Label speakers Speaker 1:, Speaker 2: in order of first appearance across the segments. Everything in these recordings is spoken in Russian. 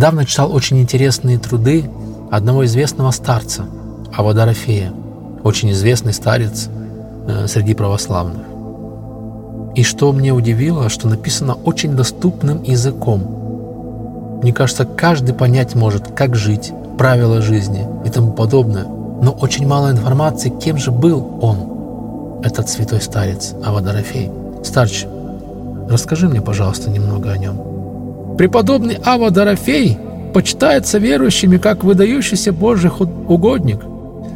Speaker 1: Недавно читал очень интересные труды одного известного старца, Авадарофея, очень известный старец э, среди православных. И что мне удивило, что написано очень доступным языком. Мне кажется, каждый понять может, как жить, правила жизни и тому подобное. Но очень мало информации, кем же был он, этот святой старец Авадарофей. Старч, расскажи мне, пожалуйста, немного о нем.
Speaker 2: Преподобный Ава Дорофей почитается верующими как выдающийся Божий угодник,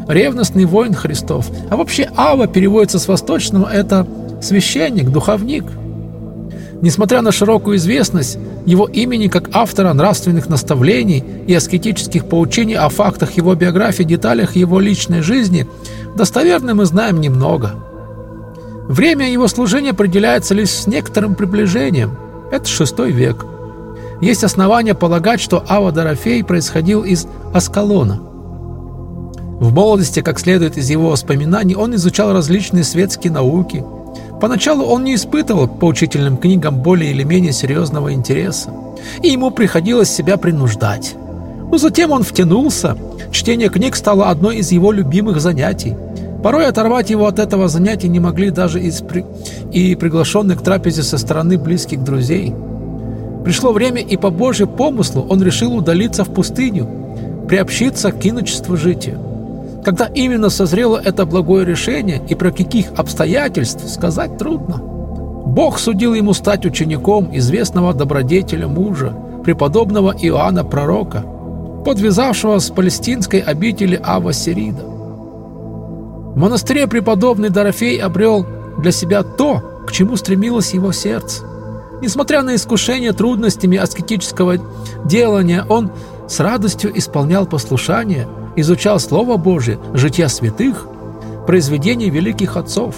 Speaker 2: ревностный воин Христов. А вообще Ава переводится с восточного – это священник, духовник. Несмотря на широкую известность его имени как автора нравственных наставлений и аскетических поучений о фактах его биографии, деталях его личной жизни, достоверно мы знаем немного. Время его служения определяется лишь с некоторым приближением. Это шестой век. Есть основания полагать, что Ава Дорофей происходил из Аскалона. В молодости, как следует из его воспоминаний, он изучал различные светские науки – Поначалу он не испытывал к поучительным книгам более или менее серьезного интереса, и ему приходилось себя принуждать. Но затем он втянулся, чтение книг стало одной из его любимых занятий. Порой оторвать его от этого занятия не могли даже из при... и приглашенных к трапезе со стороны близких друзей. Пришло время, и по Божьему помыслу он решил удалиться в пустыню, приобщиться к иночеству житию. Когда именно созрело это благое решение и про каких обстоятельств, сказать трудно. Бог судил ему стать учеником известного добродетеля мужа, преподобного Иоанна Пророка, подвязавшего с палестинской обители Ава Сирида. В монастыре преподобный Дорофей обрел для себя то, к чему стремилось его сердце. Несмотря на искушение трудностями аскетического делания, он с радостью исполнял послушание – изучал Слово Божие, жития святых, произведения великих отцов.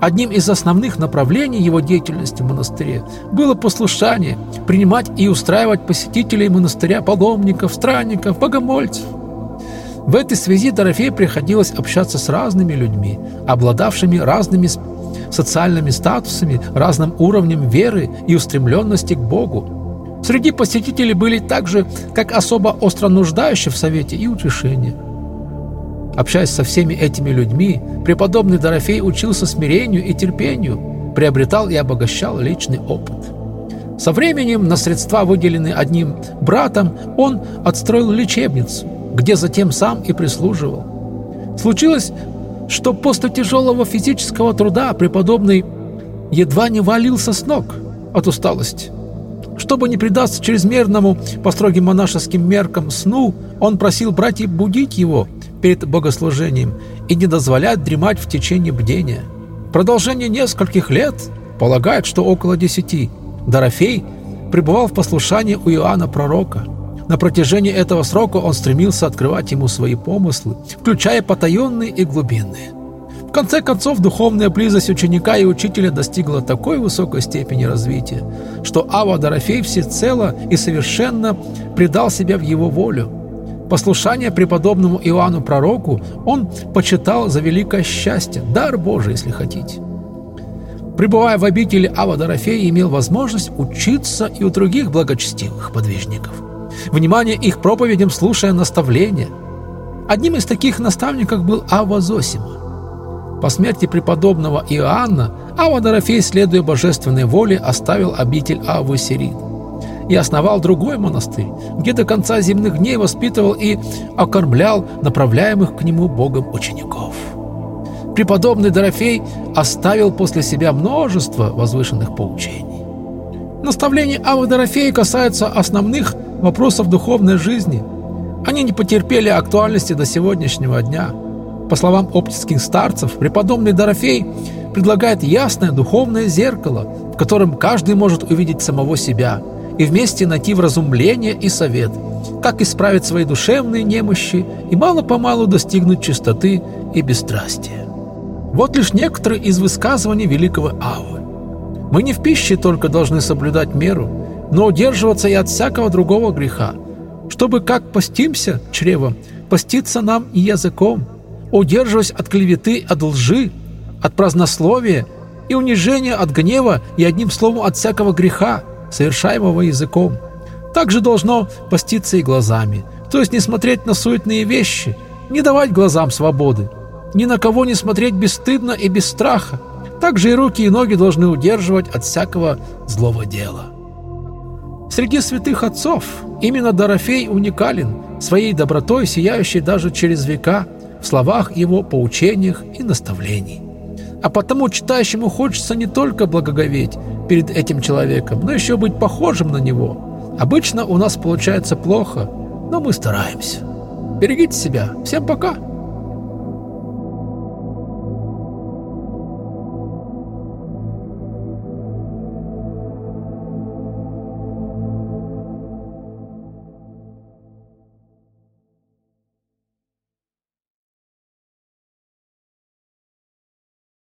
Speaker 2: Одним из основных направлений его деятельности в монастыре было послушание, принимать и устраивать посетителей монастыря, паломников, странников, богомольцев. В этой связи Дорофею приходилось общаться с разными людьми, обладавшими разными социальными статусами, разным уровнем веры и устремленности к Богу, Среди посетителей были также, как особо остро нуждающие в совете и утешении. Общаясь со всеми этими людьми, преподобный Дорофей учился смирению и терпению, приобретал и обогащал личный опыт. Со временем на средства, выделенные одним братом, он отстроил лечебницу, где затем сам и прислуживал. Случилось, что после тяжелого физического труда преподобный едва не валился с ног от усталости. Чтобы не предаться чрезмерному по строгим монашеским меркам сну, он просил братьев будить его перед богослужением и не дозволять дремать в течение бдения. Продолжение нескольких лет, полагают, что около десяти, Дорофей пребывал в послушании у Иоанна Пророка. На протяжении этого срока он стремился открывать ему свои помыслы, включая потаенные и глубинные конце концов, духовная близость ученика и учителя достигла такой высокой степени развития, что Ава Дорофей всецело и совершенно предал себя в его волю. Послушание преподобному Иоанну Пророку он почитал за великое счастье, дар Божий, если хотите. Пребывая в обители Ава Дорофей, имел возможность учиться и у других благочестивых подвижников. Внимание их проповедям слушая наставления. Одним из таких наставников был Ава Зосима. По смерти преподобного Иоанна Ава Дорофей, следуя божественной воле, оставил обитель Авы Сирид и основал другой монастырь, где до конца земных дней воспитывал и окормлял направляемых к нему Богом учеников. Преподобный Дорофей оставил после себя множество возвышенных поучений. Наставления Авы Дорофея касаются основных вопросов духовной жизни. Они не потерпели актуальности до сегодняшнего дня – по словам оптических старцев, преподобный Дорофей предлагает ясное духовное зеркало, в котором каждый может увидеть самого себя и вместе найти вразумление и совет, как исправить свои душевные немощи и мало-помалу достигнуть чистоты и бесстрастия. Вот лишь некоторые из высказываний великого Авы. Мы не в пище только должны соблюдать меру, но удерживаться и от всякого другого греха, чтобы как постимся чревом, поститься нам и языком – удерживаясь от клеветы, от лжи, от празднословия и унижения, от гнева и, одним словом, от всякого греха, совершаемого языком. также должно поститься и глазами, то есть не смотреть на суетные вещи, не давать глазам свободы, ни на кого не смотреть бесстыдно и без страха. Также и руки и ноги должны удерживать от всякого злого дела. Среди святых отцов именно Дорофей уникален, своей добротой, сияющей даже через века, в словах его, поучениях и наставлений. А потому читающему хочется не только благоговеть перед этим человеком, но еще быть похожим на него. Обычно у нас получается плохо, но мы стараемся. Берегите себя. Всем пока!